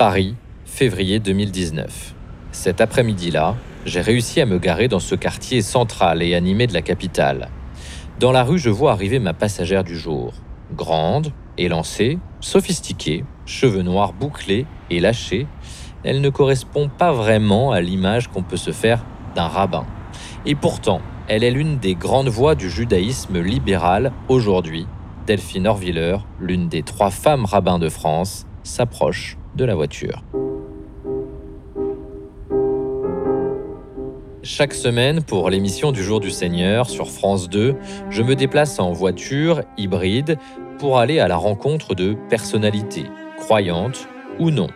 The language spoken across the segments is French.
Paris, février 2019. Cet après-midi-là, j'ai réussi à me garer dans ce quartier central et animé de la capitale. Dans la rue, je vois arriver ma passagère du jour. Grande, élancée, sophistiquée, cheveux noirs bouclés et lâchés, elle ne correspond pas vraiment à l'image qu'on peut se faire d'un rabbin. Et pourtant, elle est l'une des grandes voix du judaïsme libéral aujourd'hui. Delphine Orviller, l'une des trois femmes rabbins de France, s'approche la voiture. Chaque semaine, pour l'émission du Jour du Seigneur sur France 2, je me déplace en voiture hybride pour aller à la rencontre de personnalités, croyantes ou non.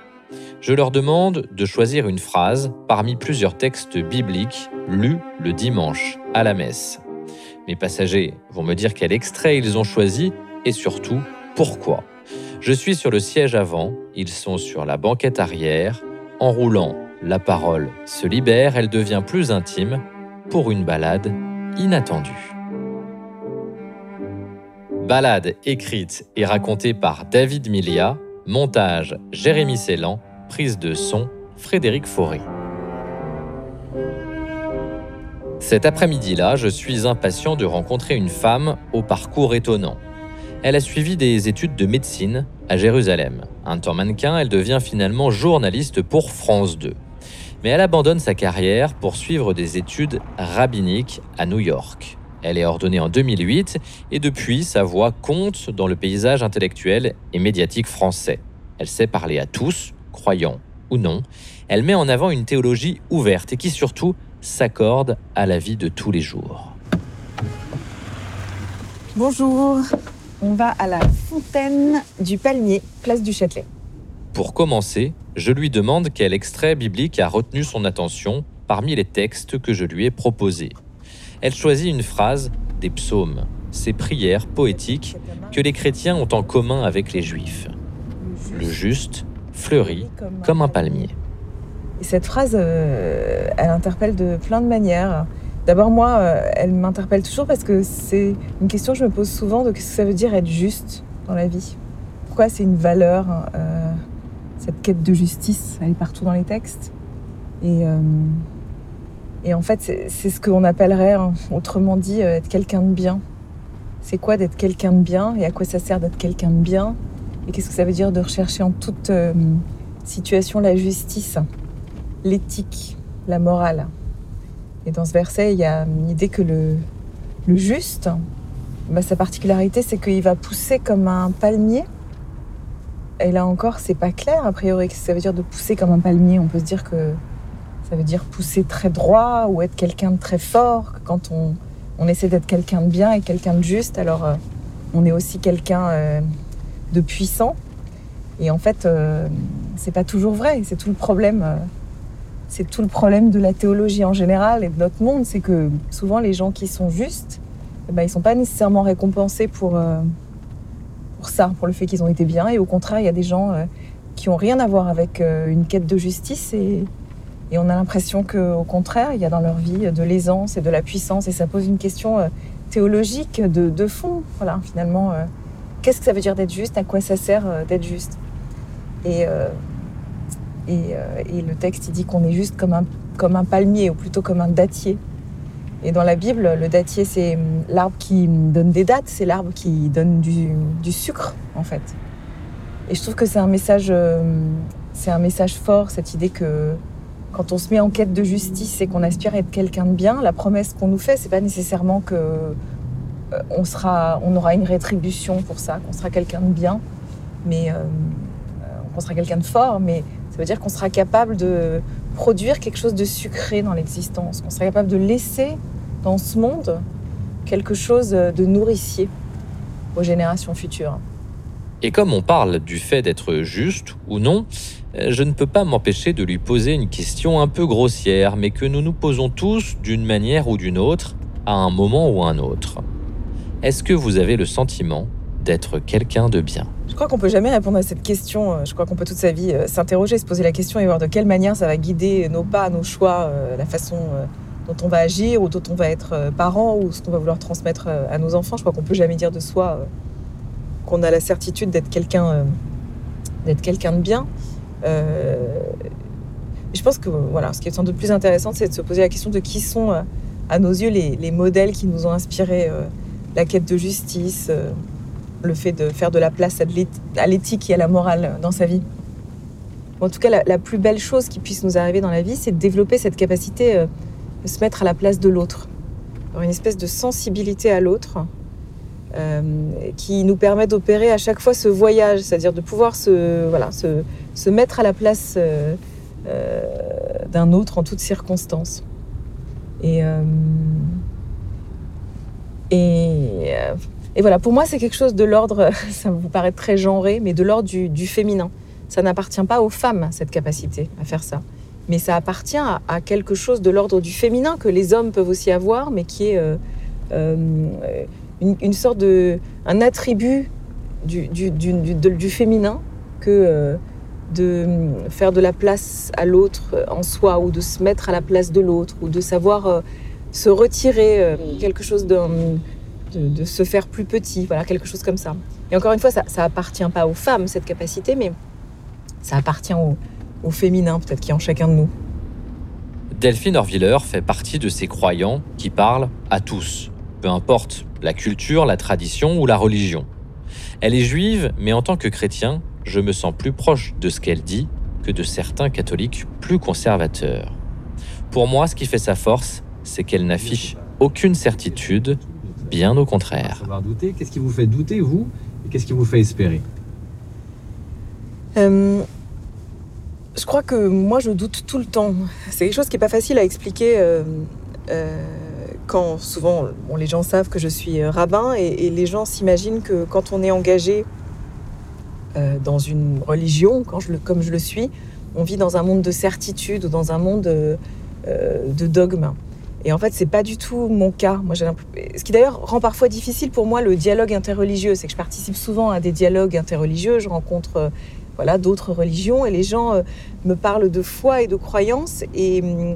Je leur demande de choisir une phrase parmi plusieurs textes bibliques lus le dimanche à la messe. Mes passagers vont me dire quel extrait ils ont choisi et surtout pourquoi. Je suis sur le siège avant, ils sont sur la banquette arrière, en roulant la parole se libère, elle devient plus intime pour une balade inattendue. Balade écrite et racontée par David Milia, montage Jérémy Cellan, prise de son Frédéric Fauré. Cet après-midi-là, je suis impatient de rencontrer une femme au parcours étonnant. Elle a suivi des études de médecine à Jérusalem. Un temps mannequin, elle devient finalement journaliste pour France 2 mais elle abandonne sa carrière pour suivre des études rabbiniques à New York. Elle est ordonnée en 2008 et depuis, sa voix compte dans le paysage intellectuel et médiatique français. Elle sait parler à tous, croyants ou non. Elle met en avant une théologie ouverte et qui surtout s'accorde à la vie de tous les jours. Bonjour, on va à la fontaine du Palmier, place du Châtelet. Pour commencer, je lui demande quel extrait biblique a retenu son attention parmi les textes que je lui ai proposés. Elle choisit une phrase des psaumes, ces prières poétiques que les chrétiens ont en commun avec les juifs. Le juste fleurit comme un palmier. Et cette phrase, euh, elle interpelle de plein de manières. D'abord, moi, euh, elle m'interpelle toujours parce que c'est une question que je me pose souvent de ce que ça veut dire être juste dans la vie. Pourquoi c'est une valeur euh, cette quête de justice, elle est partout dans les textes. Et, euh, et en fait, c'est ce qu'on appellerait, hein, autrement dit, euh, être quelqu'un de bien. C'est quoi d'être quelqu'un de bien et à quoi ça sert d'être quelqu'un de bien? Et qu'est-ce que ça veut dire de rechercher en toute euh, situation la justice, l'éthique, la morale? Et dans ce verset, il y a une idée que le, juste, bah, sa particularité, c'est qu'il va pousser comme un palmier et là encore, c'est pas clair a priori que ça veut dire de pousser comme un palmier? On peut se dire que ça veut dire pousser très droit ou être quelqu'un de très fort. Quand on, on essaie d'être quelqu'un de bien et quelqu'un de juste, alors euh, on est aussi quelqu'un euh, de puissant. Et en fait, euh, c'est pas toujours vrai. C'est tout le problème. C'est tout le problème de la théologie en général et de notre monde, c'est que souvent les gens qui sont justes, eh ben, ils sont pas nécessairement récompensés pour ça, pour le fait qu'ils ont été bien. Et au contraire, il y a des gens euh, qui ont rien à voir avec euh, une quête de justice et, et on a l'impression qu'au contraire, il y a dans leur vie de l'aisance et de la puissance et ça pose une question euh, théologique de, de, fond. Voilà, finalement, qu'est-ce que ça veut dire d'être juste? À quoi ça sert d'être juste? Et, et, et, le texte, il dit qu'on est juste comme un, comme un palmier ou plutôt comme un dattier. Et dans la Bible, le dattier, c'est hum, l'arbre qui donne des dates, c'est l'arbre qui donne du, sucre, en fait. Et je trouve que c'est un message, hum, un message fort, cette idée que quand on se met en quête de justice et qu'on aspire à être quelqu'un de bien, la promesse qu'on nous fait, c'est pas nécessairement que euh, on sera, on aura une rétribution pour ça, qu'on sera quelqu'un de bien, mais euh, qu'on sera quelqu'un de fort, mais ça veut dire qu'on sera capable de produire quelque chose de sucré dans l'existence, qu'on sera capable de laisser dans ce monde quelque chose de nourricier aux générations futures. Et comme on parle du fait d'être juste ou non, je ne peux pas m'empêcher de lui poser une question un peu grossière, mais que nous nous posons tous d'une manière ou d'une autre, à un moment ou un autre. Est-ce que vous avez le sentiment d'être quelqu'un de bien Je crois qu'on peut jamais répondre à cette question. Je crois qu'on peut toute sa vie euh, s'interroger, se poser la question et voir de quelle manière ça va guider nos pas, nos choix, euh, la façon euh, dont on va agir ou dont on va être euh, parent ou ce qu'on va vouloir transmettre euh, à nos enfants. Je crois qu'on peut jamais dire de soi euh, qu'on a la certitude d'être quelqu'un d'être quelqu'un de bien. je pense que voilà, ce qui est sans doute plus intéressant, c'est de se poser la question de qui sont, à nos yeux, les, les modèles qui nous ont inspiré la quête de justice, le fait de faire de la place à l'éthique et à la morale dans sa vie. En tout cas, la, plus belle chose qui puisse nous arriver dans la vie, c'est de développer cette capacité euh, de se mettre à la place de l'autre. Une espèce de sensibilité à l'autre euh, qui nous permet d'opérer à chaque fois ce voyage, c'est-à-dire de pouvoir se, voilà, se, se, mettre à la place euh, d'un autre en toutes circonstances. Et, et voilà, pour moi, c'est quelque chose de l'ordre, ça vous paraît très genré, mais de l'ordre du, féminin. Ça n'appartient pas aux femmes, cette capacité à faire ça. Mais ça appartient à, quelque chose de l'ordre du féminin que les hommes peuvent aussi avoir, mais qui est euh, euh, une, sorte de. un attribut du, du, féminin que euh, de faire de la place à l'autre en soi, ou de se mettre à la place de l'autre, ou de savoir se retirer quelque chose d'un de, se faire plus petit, voilà, quelque chose comme ça. Et encore une fois, ça, appartient pas aux femmes, cette capacité, mais ça appartient au, féminin, peut-être, qui est en chacun de nous. Delphine Orviller fait partie de ces croyants qui parlent à tous, peu importe la culture, la tradition ou la religion. Elle est juive, mais en tant que chrétien, je me sens plus proche de ce qu'elle dit que de certains catholiques plus conservateurs. Pour moi, ce qui fait sa force, c'est qu'elle n'affiche aucune certitude Bien au contraire. douter. Qu'est-ce qui vous fait douter, vous Et qu'est-ce qui vous fait espérer? Euh, Je crois que moi, je doute tout le temps. C'est quelque chose qui n'est pas facile à expliquer. Euh, euh, quand souvent les gens savent que je suis rabbin et, les gens s'imaginent que quand on est engagé dans une religion, quand je le, comme je le suis, on vit dans un monde de certitude ou dans un monde de dogme. Et en fait, c'est pas du tout mon cas. Moi, ce qui d'ailleurs rend parfois difficile pour moi le dialogue interreligieux, c'est que je participe souvent à des dialogues interreligieux, je rencontre euh, voilà d'autres religions et les gens euh, me parlent de foi et de croyance et hum,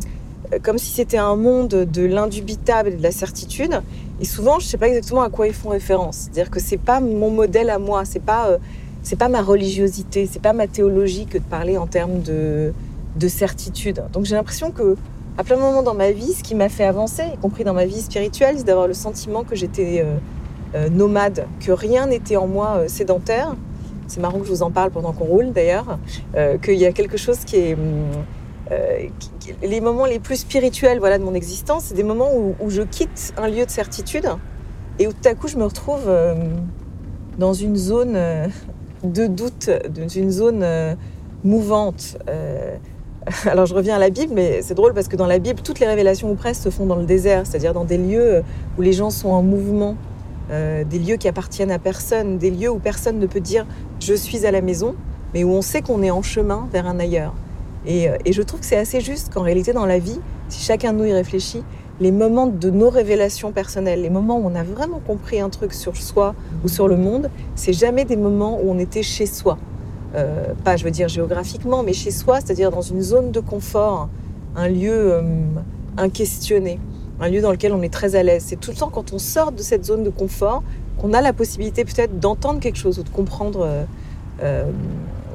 comme si c'était un monde de l'indubitable et de la certitude. Et souvent, je sais pas exactement à quoi ils font référence. C'est-à-dire que c'est pas mon modèle à moi, c'est pas euh, c'est pas ma religiosité, c'est pas ma théologie que de parler en termes de de certitude. Donc j'ai l'impression que à plein de moments dans ma vie, ce qui m'a fait avancer, y compris dans ma vie spirituelle, c'est d'avoir le sentiment que j'étais euh, euh, nomade, que rien n'était en moi euh, sédentaire. C'est marrant que je vous en parle pendant qu'on roule d'ailleurs, qu'il y a quelque chose qui est... les moments les plus spirituels voilà, de mon existence, c'est des moments où, je quitte un lieu de certitude et où tout à coup je me retrouve dans une zone de doute, dans une zone mouvante. Alors je reviens à la Bible, mais c'est drôle parce que dans la Bible, toutes les révélations ou presque se font dans le désert, c'est-à-dire dans des lieux où les gens sont en mouvement, euh, des lieux qui appartiennent à personne, des lieux où personne ne peut dire je suis à la maison, mais où on sait qu'on est en chemin vers un ailleurs. Et, euh, et je trouve que c'est assez juste qu'en réalité dans la vie, si chacun de nous y réfléchit, les moments de nos révélations personnelles, les moments où on a vraiment compris un truc sur soi ou sur le monde, c'est jamais des moments où on était chez soi. Euh, pas je veux dire géographiquement, mais chez soi, c'est-à-dire dans une zone de confort, un lieu euh, inquestionné, un lieu dans lequel on est très à l'aise. C'est tout le temps quand on sort de cette zone de confort qu'on a la possibilité peut-être d'entendre quelque chose ou de comprendre euh,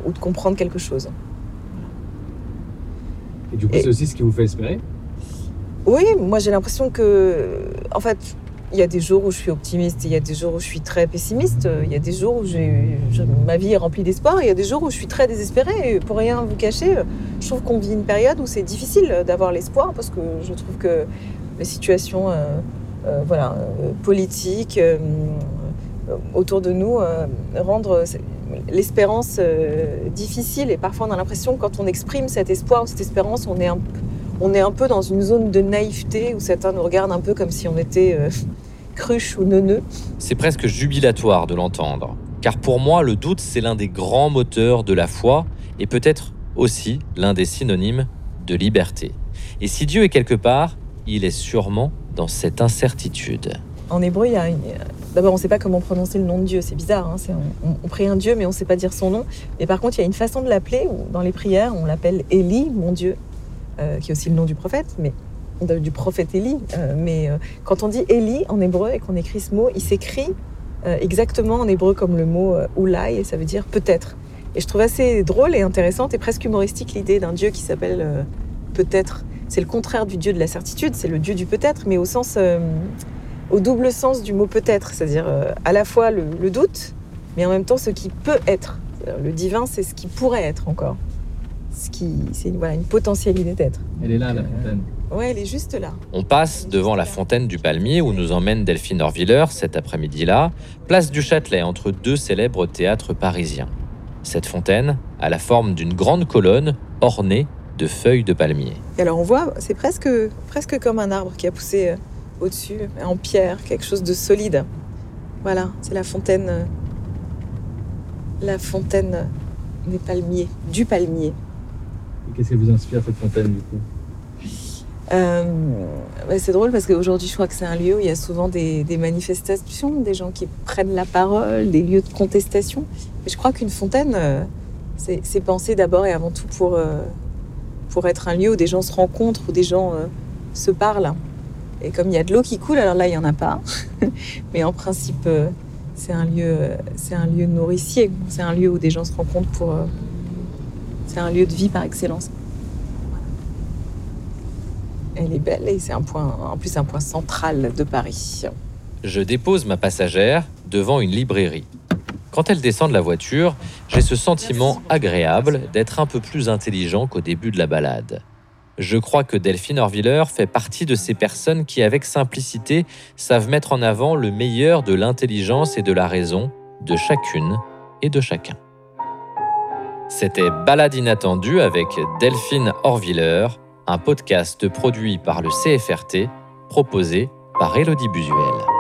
ou de comprendre quelque chose. Et du coup, c'est aussi ce qui vous fait espérer? Oui, moi j'ai l'impression que, en fait, il y a des jours où je suis optimiste, il y a des jours où je suis très pessimiste, il y a des jours où ma vie est remplie d'espoir, il y a des jours où je suis très désespérée. pour rien vous cacher, je trouve qu'on vit une période où c'est difficile d'avoir l'espoir parce que je trouve que les situations euh, euh, voilà, euh, politiques autour de nous rendent l'espérance difficile et parfois on a l'impression que quand on exprime cet espoir ou cette espérance, on est un, on est un peu dans une zone de naïveté où certains nous regardent un peu comme si on était cruche ou neuneux. C'est presque jubilatoire de l'entendre, car pour moi, le doute, c'est l'un des grands moteurs de la foi et peut-être aussi l'un des synonymes de liberté. Et si Dieu est quelque part, il est sûrement dans cette incertitude. En hébreu, il y a D'abord, on ne sait pas comment prononcer le nom de Dieu, c'est bizarre. Hein, on, prie un Dieu, mais on ne sait pas dire son nom. Mais par contre, il y a une façon de l'appeler, dans les prières, on l'appelle Élie, mon Dieu, euh, qui est aussi le nom du prophète. Mais du prophète Élie. Euh, mais euh, quand on dit Élie en hébreu et qu'on écrit ce mot, il s'écrit euh, exactement en hébreu comme le mot oulai et ça veut dire peut-être. Et je trouve assez drôle et intéressante et presque humoristique l'idée d'un dieu qui s'appelle euh, peut-être. C'est le contraire du dieu de la certitude, c'est le dieu du peut-être, mais au sens, euh, au double sens du mot peut-être, c'est-à-dire euh, à la fois le, doute, mais en même temps ce qui peut être. Le divin, c'est ce qui pourrait être encore. Ce qui, c'est une, voilà, une potentialité d'être. Elle est là, la fontaine. Ouais, elle est juste là. On passe devant la fontaine du Palmier où nous emmène Delphine Orviller cet après-midi-là, place du Châtelet entre deux célèbres théâtres parisiens. Cette fontaine a la forme d'une grande colonne ornée de feuilles de palmier. Et alors on voit, c'est presque, presque comme un arbre qui a poussé euh, au-dessus, en pierre, quelque chose de solide. Voilà, c'est la fontaine, euh, la fontaine des palmiers, du palmier. Qu'est-ce qui vous inspire cette fontaine du coup? Euh, c'est drôle parce qu'aujourd'hui, je crois que c'est un lieu où il y a souvent des, manifestations, des gens qui prennent la parole, des lieux de contestation. Mais je crois qu'une fontaine, euh, c'est pensé d'abord et avant tout pour, euh, pour être un lieu où des gens se rencontrent, où des gens se parlent. Et comme il y a de l'eau qui coule, alors là, il n'y en a pas. Mais en principe, c'est un, un lieu nourricier. C'est un lieu où des gens se rencontrent pour. C'est un lieu de vie par excellence. Elle est belle et c'est un point, en plus un point central de Paris. Je dépose ma passagère devant une librairie. Quand elle descend de la voiture, j'ai ce sentiment agréable d'être un peu plus intelligent qu'au début de la balade. Je crois que Delphine Orviller fait partie de ces personnes qui, avec simplicité, savent mettre en avant le meilleur de l'intelligence et de la raison de chacune et de chacun. C'était Balade inattendue avec Delphine Orviller, un podcast produit par le CFRT, proposé par Elodie Busuel.